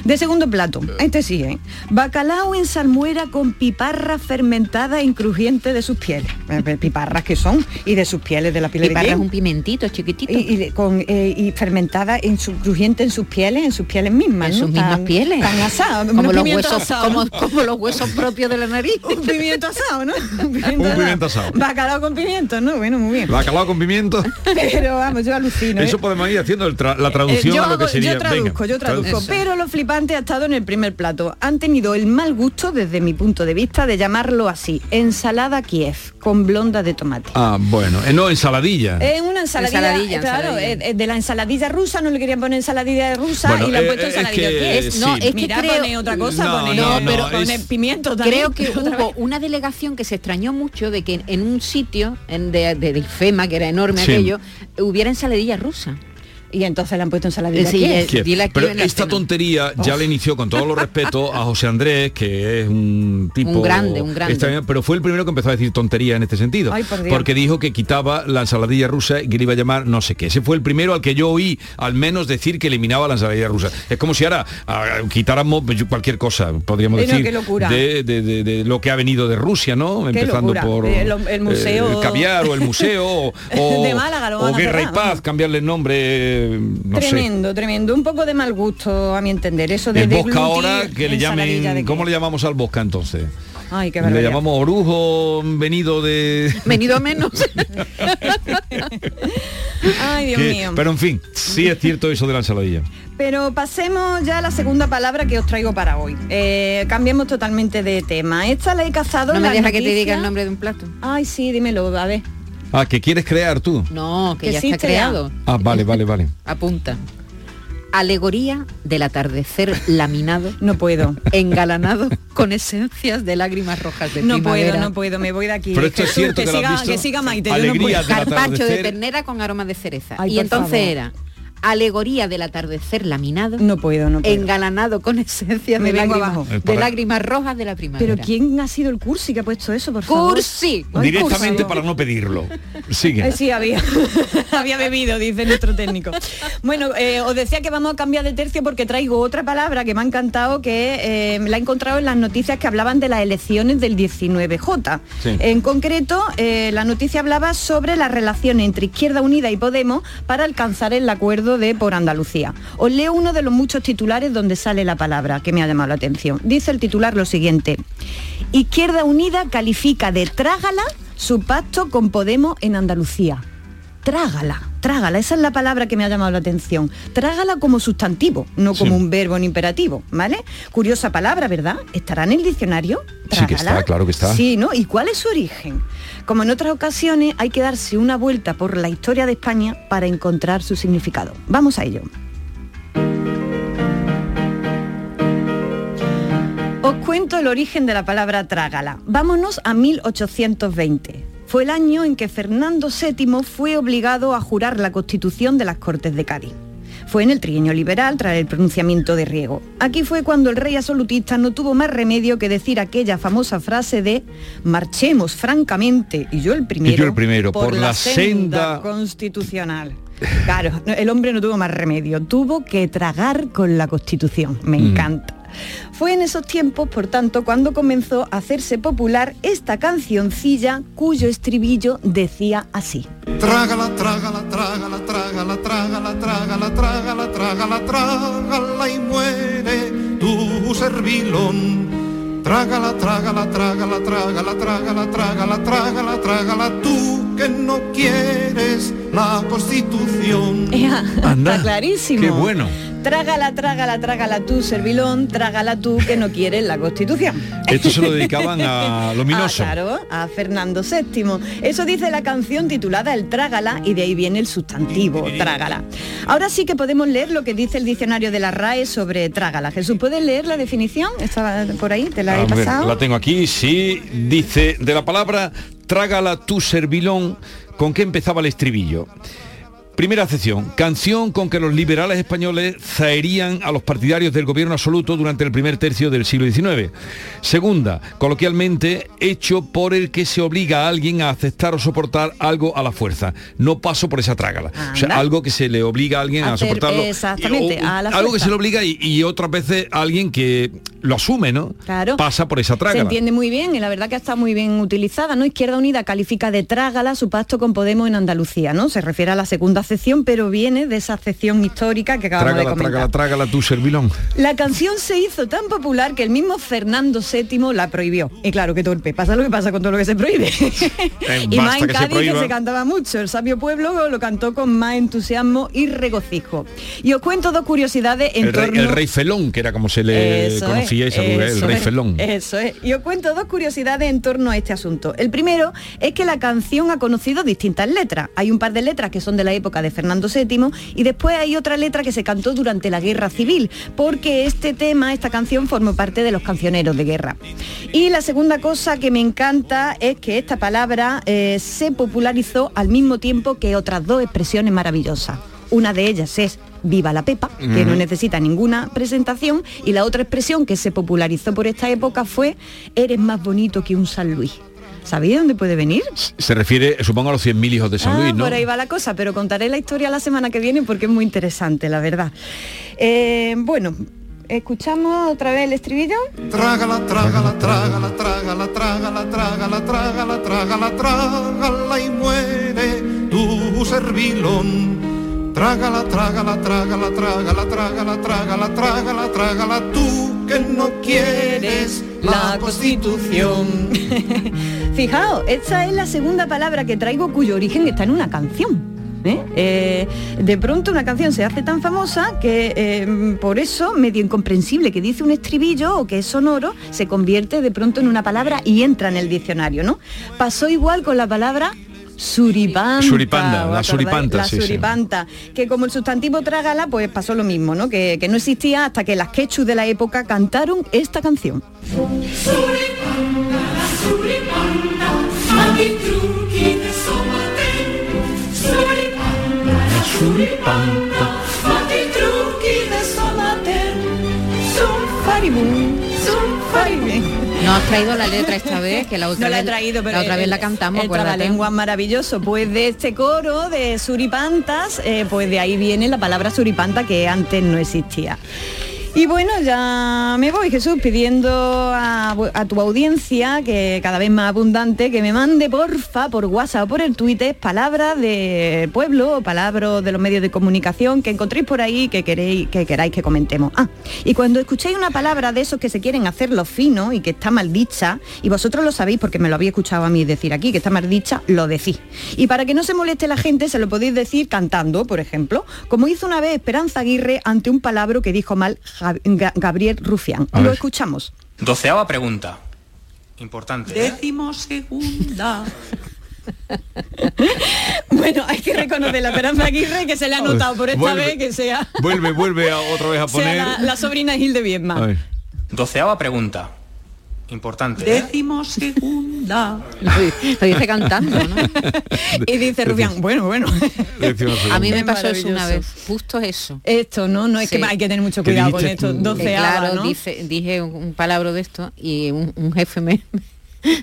De segundo plato, este sí, ¿eh? Bacalao en salmuera con piparras fermentadas e crujiente de sus pieles. Eh, Piparras que son, y de sus pieles, de la piel de Piparra quién? es un pimentito chiquitito. Y, y de- con, eh, y fermentada en su crujiente en sus pieles, en sus pieles mismas. En ¿no? sus mismas Tan- pieles. Tan asado, Como los huesos- asados, como- los huesos propios de la nariz. un pimiento asado, ¿no? Un Un pimiento asado. Bacalao con pimiento, ¿no? Bueno, muy bien. Bacalao con pimiento. Pero vamos, yo alucino. ¿eh? Eso podemos ir haciendo el tra- la traducción Eh, yo, a lo que sería. yo traduzco, Venga, yo traduzco, pero lo flipante ha estado en el primer plato. Han tenido el mal gusto, desde mi punto de vista, de llamarlo así, ensalada Kiev, con blonda de tomate. Ah, bueno, eh, no, ensaladilla. Es una ensaladilla, Ensaladilla, eh, claro, ensaladilla. eh, eh, de la ensaladilla rusa, no le querían poner ensaladilla rusa Bueno, y le han eh, puesto es ensaladilla que- Kiev. Es- No, sí. es que Mira, creo... pone otra cosa, No, pone, no, no, pone es- pimiento también. Creo que otra hubo una delegación que se extrañó mucho de que en un sitio en de, de, de IFEMA, que era enorme Sí. aquello, hubiera ensaladilla rusa. Y entonces le han puesto ensaladilla Sí, Kiev. eh, dile aquí Pero esta tontería ya le inició con todo los respetos a José Andrés, que es un tipo Un grande, un grande. extraño, pero fue el primero que empezó a decir tontería en este sentido. Ay, por Dios. porque dijo que quitaba la ensaladilla rusa y que le iba a llamar no sé qué. Ese fue el primero al que yo oí al menos decir que eliminaba la ensaladilla rusa. Es como si ahora ah, quitáramos cualquier cosa, podríamos Ay, no, decir, de, de- de- de lo que ha venido de Rusia, ¿no? Qué Empezando locura. por El- el museo- el caviar o el museo o, o- De Málaga lo o Guerra y Paz, cambiarle el nombre, eh, no sé. tremendo, tremendo. Un poco de mal gusto, a mi entender. Eso de El Bosca ahora, que le llamen, ¿cómo le llamamos al Bosca entonces? Ay, qué Le llamamos orujo venido de... Venido a menos. Ay, Dios que- mío. pero en fin, sí es cierto eso de la ensaladilla. Pero pasemos ya a la segunda palabra que os traigo para hoy. Eh, cambiemos totalmente de tema. Esta la he cazado No en me las deja que te diga el nombre de un plato. Ay, sí, dímelo, a ver. Ah, ¿que quieres crear tú? No, que, Que ya está existe creado. Ah, vale, vale, vale. Apunta. Alegoría del atardecer laminado. No puedo. Engalanado con esencias de lágrimas rojas de No primavera. puedo, no puedo, me voy de aquí. Pero esto es Jesús, cierto que siga, visto. que siga Maite, yo no Alegría puedo. Carpacho de ternera con aroma de cereza. Ay, y entonces favor. era alegoría del atardecer laminado. No puedo, no puedo. Engalanado con esencias Me de vengo lágrimas, abajo. Eh, de lágrimas rojas de la primavera. Pero ¿quién ha sido el cursi que ha puesto eso, por favor? Cursi. Ay, Directamente cursi. para no pedirlo. Sigue. Eh, sí, había, había bebido, dice nuestro técnico. Bueno, eh, os decía que vamos a cambiar de tercio porque traigo otra palabra que me ha encantado, que eh, la he encontrado en las noticias que hablaban de las elecciones del 19J. Sí. En concreto, eh, la noticia hablaba sobre la relación entre Izquierda Unida y Podemos para alcanzar el acuerdo de por Andalucía. Os leo uno de los muchos titulares donde sale la palabra que me ha llamado la atención. Dice el titular lo siguiente. Izquierda Unida califica de trágala su pacto con Podemos en Andalucía. Trágala, trágala, esa es la palabra que me ha llamado la atención. Trágala como sustantivo, no como Sí. un verbo en imperativo, ¿vale? Curiosa palabra, ¿verdad? ¿Estará en el diccionario? Sí que está, Trágala. claro que está. Sí, ¿no? ¿Y cuál es su origen? Como en otras ocasiones, hay que darse una vuelta por la historia de España para encontrar su significado. Vamos a ello. Os cuento el origen de la palabra trágala. Vámonos a 1820. Fue el año en que Fernando VII fue obligado a jurar la constitución de las Cortes de Cádiz. Fue en el trienio liberal tras el pronunciamiento de Riego. Aquí fue cuando el rey absolutista no tuvo más remedio que decir aquella famosa frase de marchemos francamente y yo el primero, yo el primero, por la senda- constitucional. Claro, el hombre no tuvo más remedio, tuvo que tragar con la constitución. Me Mm. encanta. Fue en esos tiempos, por tanto, cuando comenzó a hacerse popular esta cancioncilla cuyo estribillo decía así. Trágala, trágala, trágala, trágala, trágala, trágala, trágala, trágala, trágala y muere tu servilón. Trágala, trágala, trágala, trágala, trágala, trágala, trágala, trágala, tú que no quieres la constitución. Está clarísimo. qué bueno. Trágala, trágala, trágala tú, servilón, trágala tú que no quieres la constitución. Esto se lo dedicaban a Luminoso. Ah, claro, a Fernando VII. Eso dice la canción titulada El Trágala y de ahí viene el sustantivo, Trágala. Ahora sí que podemos leer lo que dice el diccionario de la RAE sobre Trágala. Jesús, ¿puedes leer la definición? Estaba por ahí, te la he ver, pasado. la tengo aquí, sí. Dice, de la palabra trágala tu servilón, ¿con qué empezaba el estribillo? Primera acepción, canción con que los liberales españoles zaherían a los partidarios del gobierno absoluto durante el primer tercio del siglo XIX. Segunda, coloquialmente, hecho por el que se obliga a alguien a aceptar o soportar algo a la fuerza. No paso por esa trágala. O sea, algo que se le obliga a alguien a Hacer- soportarlo. exactamente, O- a la algo que se le obliga y, y otras veces a alguien que lo asume, ¿no? Claro. Pasa por esa Se trágala. entiende muy bien y la verdad que está muy bien utilizada, ¿no? Izquierda Unida califica de trágala su pacto con Podemos en Andalucía, ¿no? Se refiere a la segunda acepción, pero viene de esa acepción histórica que acabamos de Trágala, comentar. trágala, trágala tu servilón. La canción se hizo tan popular que el mismo Fernando VII la prohibió. Y claro, qué torpe, pasa lo que pasa con todo lo que se prohíbe. y más en que se Cádiz que se cantaba mucho. El sabio pueblo lo cantó con más entusiasmo y regocijo. Y os cuento dos curiosidades en El rey, torno... el rey Felón, que era como se le Eso conocía es, esa el rey es, Felón. Eso es. Y os cuento dos curiosidades en torno a este asunto. El primero es que la canción ha conocido distintas letras. Hay un par de letras que son de la época de Fernando VII y después hay otra letra que se cantó durante la Guerra Civil, porque este tema, esta canción, formó parte de los cancioneros de guerra. Y la segunda cosa que me encanta es que esta palabra eh, se popularizó al mismo tiempo que otras dos expresiones maravillosas. Una de ellas es Viva la Pepa, que no necesita ninguna presentación, y la otra expresión que se popularizó por esta época fue Eres más bonito que un San Luis. ¿Sabéis dónde puede venir? Se refiere, supongo, a los 100.000 hijos de San Ah, Luis, ¿no? por ahí va la cosa, pero contaré la historia la semana que viene porque es muy interesante, la verdad. Eh, bueno, escuchamos otra vez el estribillo. Trágala, trágala, trágala, trágala, trágala, trágala, trágala, trágala, trágala y muere tu servilón. Trágala, trágala, trágala, trágala, trágala, trágala, trágala, trágala tú que no quieres la constitución. Fijaos, esta es la segunda palabra que traigo cuyo origen está en una canción. ¿Eh? eh de pronto una canción se hace tan famosa que em, por eso, medio incomprensible, que dice un estribillo o que es sonoro, se convierte de pronto en una palabra y entra en el diccionario, ¿no? Pasó igual con la palabra suripanta. Suripanta, ¿os la suripanta, La sí, sí. suripanta, que como el sustantivo trágala, pues pasó lo mismo, ¿no? Que, que no existía hasta que las quechus de la época cantaron esta canción. Suripanta, traído la letra esta vez, que la otra No la he vez traído, pero la otra vez el- la cantamos, el trabalengua maravilloso. Pues de este coro de suripantas, eh, pues de ahí viene la palabra suripanta que antes no existía. Y bueno, ya me voy, Jesús, pidiendo a, tu audiencia, que cada vez más abundante, que me mande porfa por WhatsApp o por el Twitter palabras de pueblo o palabras de los medios de comunicación que encontréis por ahí que queréis que queráis que comentemos. Ah, y cuando escuchéis una palabra de esos que se quieren hacer los finos y que está mal dicha, y vosotros lo sabéis porque me lo habéis escuchado a mí decir aquí, que está mal dicha, lo decís. Y para que no se moleste la gente, se lo podéis decir cantando, por ejemplo, como hizo una vez Esperanza Aguirre ante un palabro que dijo mal Gabriel Rufián. A Lo ver. escuchamos. Doceava pregunta. Importante. ¿eh? Décimo segunda. Bueno, hay que reconocer la Esperanza Aguirre que se le ha notado por esta Vuelve. vez que sea, Vuelve, vuelve a- otra vez a sea poner. la, la sobrina de Gil de Viedma. Doceava pregunta. Importante. ¿eh? Décimo segunda. Lo di- lo dice cantando, ¿no? Y dice Rufián, bueno, bueno. A mí me pasó eso una vez, justo eso. Esto, ¿no? No es que hay que tener mucho ¿Qué cuidado con esto. tú? 12 Eh, claro, ¿no? dice- dije un, un palabra de esto y un, un jefe me,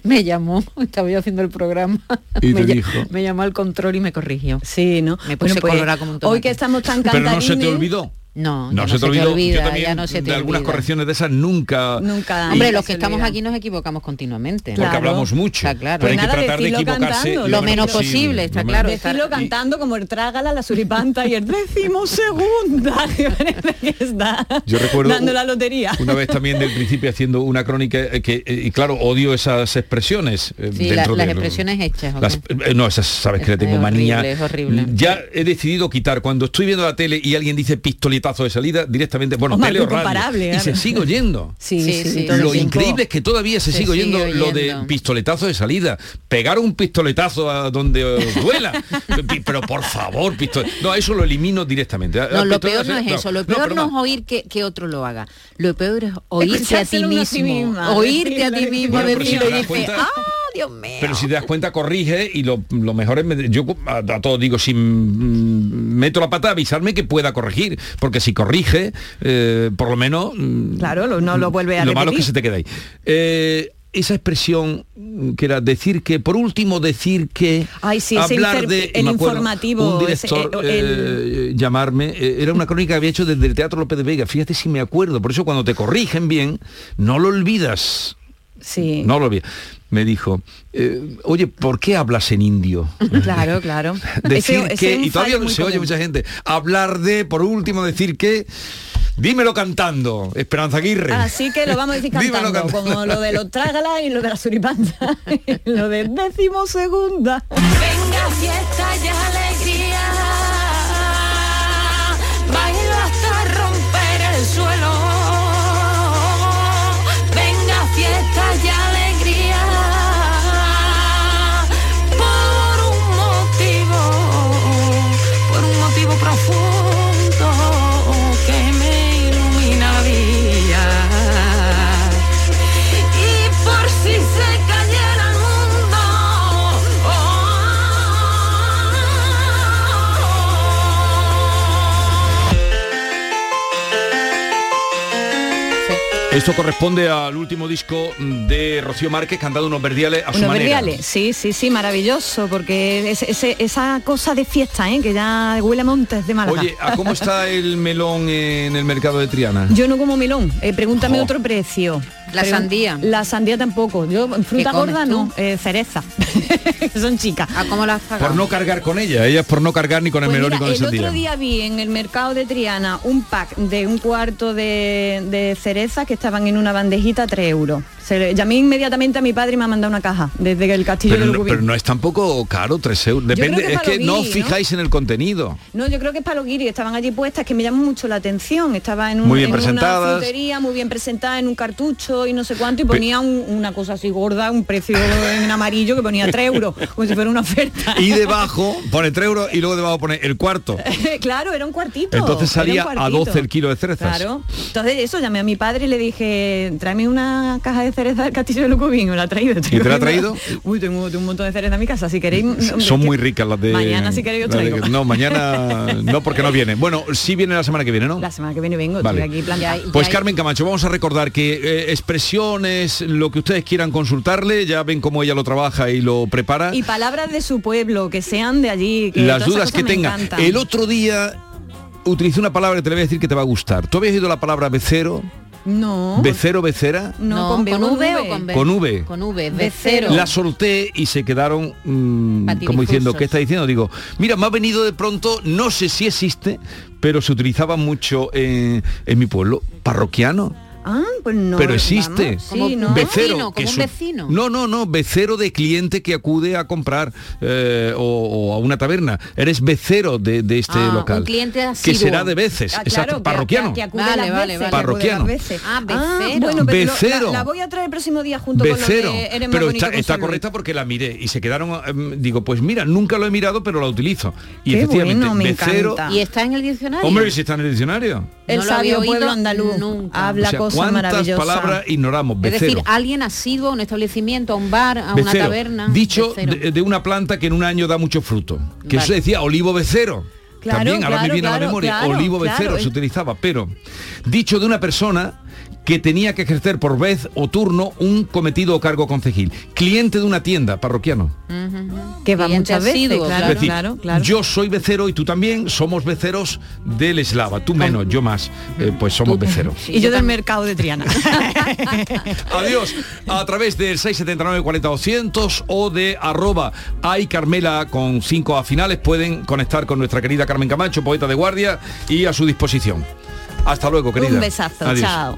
me llamó, estaba yo haciendo el programa, Y me, te lla- dijo. me llamó al control y me corrigió. Sí, ¿no? Me puse Bueno, pues, colorada como un tomate. Hoy que estamos tan Pero no se te olvidó. No, No ya se te olvidó. olvida, Yo también ya no se te de algunas olvida. correcciones de esas nunca. Nunca. Hombre, nunca los que estamos olvida. aquí nos equivocamos continuamente. Porque hablamos mucho. Está claro. Pero hay Pues que nada, tratar de decirlo equivocarse cantando, Lo menos posible, está claro. menos- Decirlo cantando como el trágala, la suripanta y el décimo segunda. que parece que está Yo recuerdo dando la lotería. una vez también del principio haciendo una crónica eh, que eh, y claro odio esas expresiones eh, Sí, dentro la- las de lo- expresiones hechas. ¿o las- eh, no esas sabes que le tengo horrible, manía es horrible. ya he decidido quitar cuando estoy viendo la tele y alguien dice pistoletazo de salida directamente bueno Hombre, tele o algo radio comparable, y se sigue oyendo Sí, Sí, sí, lo increíble es que todavía se, Se sigue oyendo, sigue lo de pistoletazo de salida. Pegar un pistoletazo a donde os duela. Pero por favor, pistol... No, eso lo elimino directamente. No, lo Pistoletazo- peor no es eso, lo peor no, es oír que, que otro lo haga. Lo peor es oírte a ti mismo. misma, oírte a ti mismo Bueno, pero si decirlo te y dices, ¡ah, Dios mío! Pero si te das cuenta, corrige y lo, lo mejor es... Yo a, a todos digo, si mm, meto la pata, avisarme que pueda corregir. Porque si corrige, eh, por lo menos... mm, Claro, lo- no lo vuelve a Lo malo es que se te queda ahí. Eh, esa expresión que era decir que, por último, decir que... Ay, sí, hablar de... el me acuerdo, informativo, Un ese, director eh, el- llamarme, eh, era una crónica que había hecho desde el Teatro López de Vega. Fíjate si me acuerdo. Por eso cuando te corrigen bien, no lo olvidas. Sí. No lo olvidas. Me dijo, eh, oye, ¿por qué hablas en indio? Claro, claro. decir Ese- que, y todavía muy se oye mucha gente, hablar de, por último, decir que, dímelo cantando, Esperanza Aguirre. Así que lo vamos a decir cantando, cantando. como lo de los trágala y lo de la suripanta. lo de décimo segunda. Venga, fiesta y alegría. Esto corresponde al último disco de Rocío Márquez cantando unos verdiales a su Unos manera. verdiales, sí, sí, sí, maravilloso, porque es- esa cosa de fiesta, ¿eh? que ya huele a montes de Málaga. Oye, ¿a cómo está el melón en el mercado de Triana? Yo no como melón, eh, pregúntame otro precio. La sandía. La sandía tampoco. Yo fruta gorda tú? no, eh, cereza. Son chicas. ¿A cómo las Por no cargar con ella, ella es por no cargar ni con el Pues melón mira, ni con el el sandía. otro día vi en el mercado de Triana un pack de un cuarto de, de cereza que estaban en una bandejita a 3 euros. Se le- llamé inmediatamente a mi padre y me ha mandado una caja desde el castillo Pero del no, pero no es tampoco caro, 3 euros. Depende, que es que no os fijáis en el contenido. No, yo creo que es para los guiris, estaban allí puestas, que me llaman mucho la atención. Estaba en, un- Muy bien en una presentadas. frutería, muy bien presentada, en un cartucho y no sé cuánto, y ponía un- una cosa así gorda, un precio en amarillo que ponía 3 euros, como si fuera una oferta. Y debajo pone 3 euros y luego debajo pone el cuarto. claro, era un cuartito. Entonces salía a cuartito. 12 el kilo de cerezas. Claro. Entonces eso, llamé a mi padre y le dije, tráeme una caja de cereza del castillo de Lucubín, me la ha traído. ¿Y te la ha traído? Uy, tengo, tengo un montón de cereza en mi casa, si queréis. Son muy ricas las de... Mañana, si queréis, os las de- traigo. No, mañana no porque no viene. Bueno, sí viene la semana que viene, ¿no? La semana que viene vengo, Vale. estoy aquí plantada. Pues Carmen Camacho, vamos a recordar que eh, expresiones, lo que ustedes quieran consultarle, ya ven cómo ella lo trabaja y lo prepara. Y palabras de su pueblo, que sean de allí. Que Las dudas que cosas me tenga. encantan. El otro día utilicé una palabra que te la voy a decir que te va a gustar. ¿Tú habías oído la palabra becero? No. ¿Becero, becera? No, con, B, con V o con B. Con V. Con V, De becero. La solté y se quedaron mm, como diciendo. ¿qué está diciendo? Digo, mira, me ha venido de pronto, no sé si existe, pero se utilizaba mucho en, en mi pueblo, parroquiano. Ah, pues no. pero existe. vamos, sí, ¿no? Becero, Vecino, que como es un vecino. No, no, no, becero de cliente que acude a comprar eh, o, o a una taberna. Eres becero de, de este Ah, un local. cliente que será de veces. Ah, Exacto, claro, que- parroquiano. Que, acude Vale, las vale, vale. que acude Parroquiano. las veces. Ah, becero. bueno, pero lo- Becero. la, la voy a traer el próximo día junto Becero. con lo de Eres más pero está, está correcta porque la miré y se quedaron, em, digo, pues mira, nunca lo he mirado, pero la utilizo. Y Qué efectivamente, bueno, me becero. encanta. ¿Y está en el diccionario? Hombre, si está en el diccionario. El No lo había sabio oído pueblo andaluz nunca. habla o sea, ¿cuántas palabras ignoramos? Es decir, Becero. alguien asiduo a un establecimiento, a un bar, a una Becero. taberna. Dicho becero. de, de una planta que en un año da mucho fruto. Que Vale. eso se decía olivo becero. Claro, También, ahora me claro, viene a la memoria, olivo becero se utilizaba, pero dicho de una persona que tenía que ejercer por vez o turno un cometido o cargo concejil. Cliente de una tienda, parroquiano. Que va Cliente muchas veces, claro, es decir, claro, claro. yo soy becero y tú también somos beceros del eslava. Tú menos, yo más. Eh, pues somos beceros. y yo del mercado de Triana. Adiós. A través del 679 40 200 o de arroba hay Carmela con 5 a finales pueden conectar con nuestra querida Carmen Camacho, poeta de guardia, y a su disposición. Hasta luego, querida. Un besazo, Adiós. chao.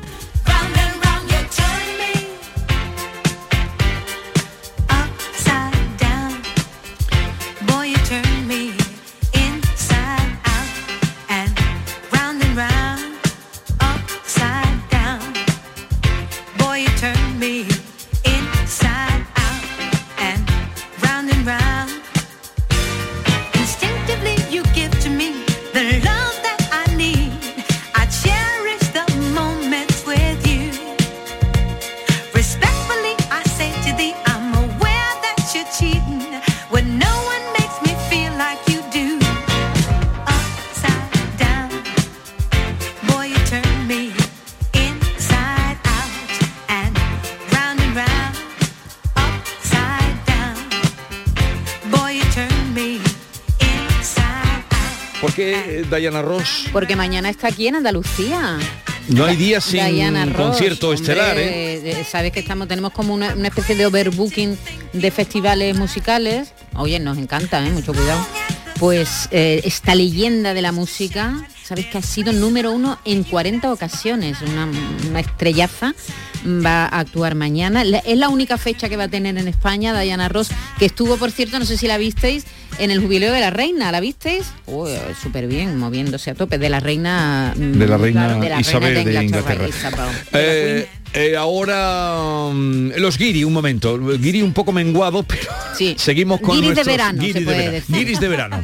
Diana Ross? Porque mañana está aquí en Andalucía. No hay día sin Diana Ross, concierto hombre, estelar, ¿eh? eh, Sabes que estamos, tenemos como una, una especie de overbooking de festivales musicales. Oye, nos encanta, ¿eh? mucho cuidado. Pues eh, esta leyenda de la música, sabes que ha sido número uno en 40 ocasiones, una, una estrellaza. Va a actuar mañana. La- Es la única fecha que va a tener en España Diana Ross, que estuvo, por cierto, no sé si la visteis, en el jubileo de la reina. ¿La visteis? Uy, súper bien, moviéndose a tope. De la reina... mm, De la reina claro, de la Isabel reina de Inglaterra, Inglaterra. Eh, eh, ahora mm, los guiri, un momento. Guiri un poco menguado, pero Sí. seguimos con Guiris de nuestros verano, guiris se de verano. decir. Guiris de verano.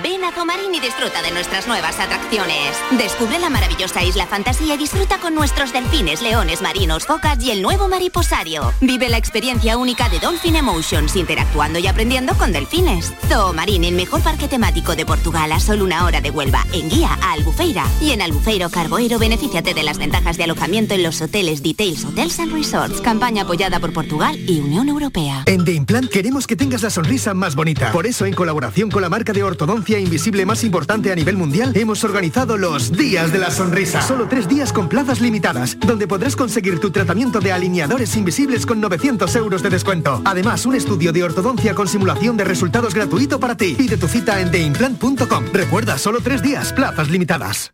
Ven a Zomarín y disfruta de nuestras nuevas atracciones. Descubre la maravillosa isla fantasía y disfruta con nuestros delfines, leones marinos, focas y el nuevo mariposario. Vive la experiencia única de Dolphin Emotions, interactuando y aprendiendo con delfines. Zoomarín, el mejor parque temático de Portugal a solo una hora de Huelva, en guía a Albufeira. Y en Albufeiro Carboeiro, benefíciate de las ventajas de alojamiento en los hoteles Details Hotels and Resorts. Campaña apoyada por Portugal y Unión Europea. En The Implant queremos que tengas la sonrisa más bonita. Por eso, en colaboración con la marca de ortodoncia invisible más importante a nivel mundial, hemos organizado los Días de la Sonrisa. Solo tres días con plazas limitadas, donde podrás conseguir tu tratamiento de alineadores invisibles con 900 euros de descuento. Además, un estudio de ortodoncia con simulación de resultados gratuito para ti. Pide tu cita en theimplant.com. Recuerda, solo tres días, plazas limitadas.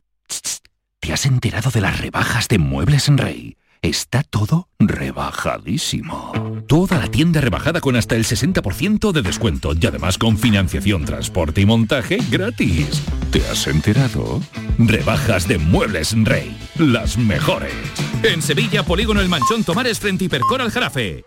¿Te has enterado de las rebajas de Muebles en Rey? Está todo rebajadísimo. Toda la tienda rebajada con hasta el 60% de descuento y además con financiación, transporte y montaje gratis. ¿Te has enterado? Rebajas de Muebles Rey. Las mejores. En Sevilla, Polígono El Manchón Tomares frente Hipercor al Jarafe.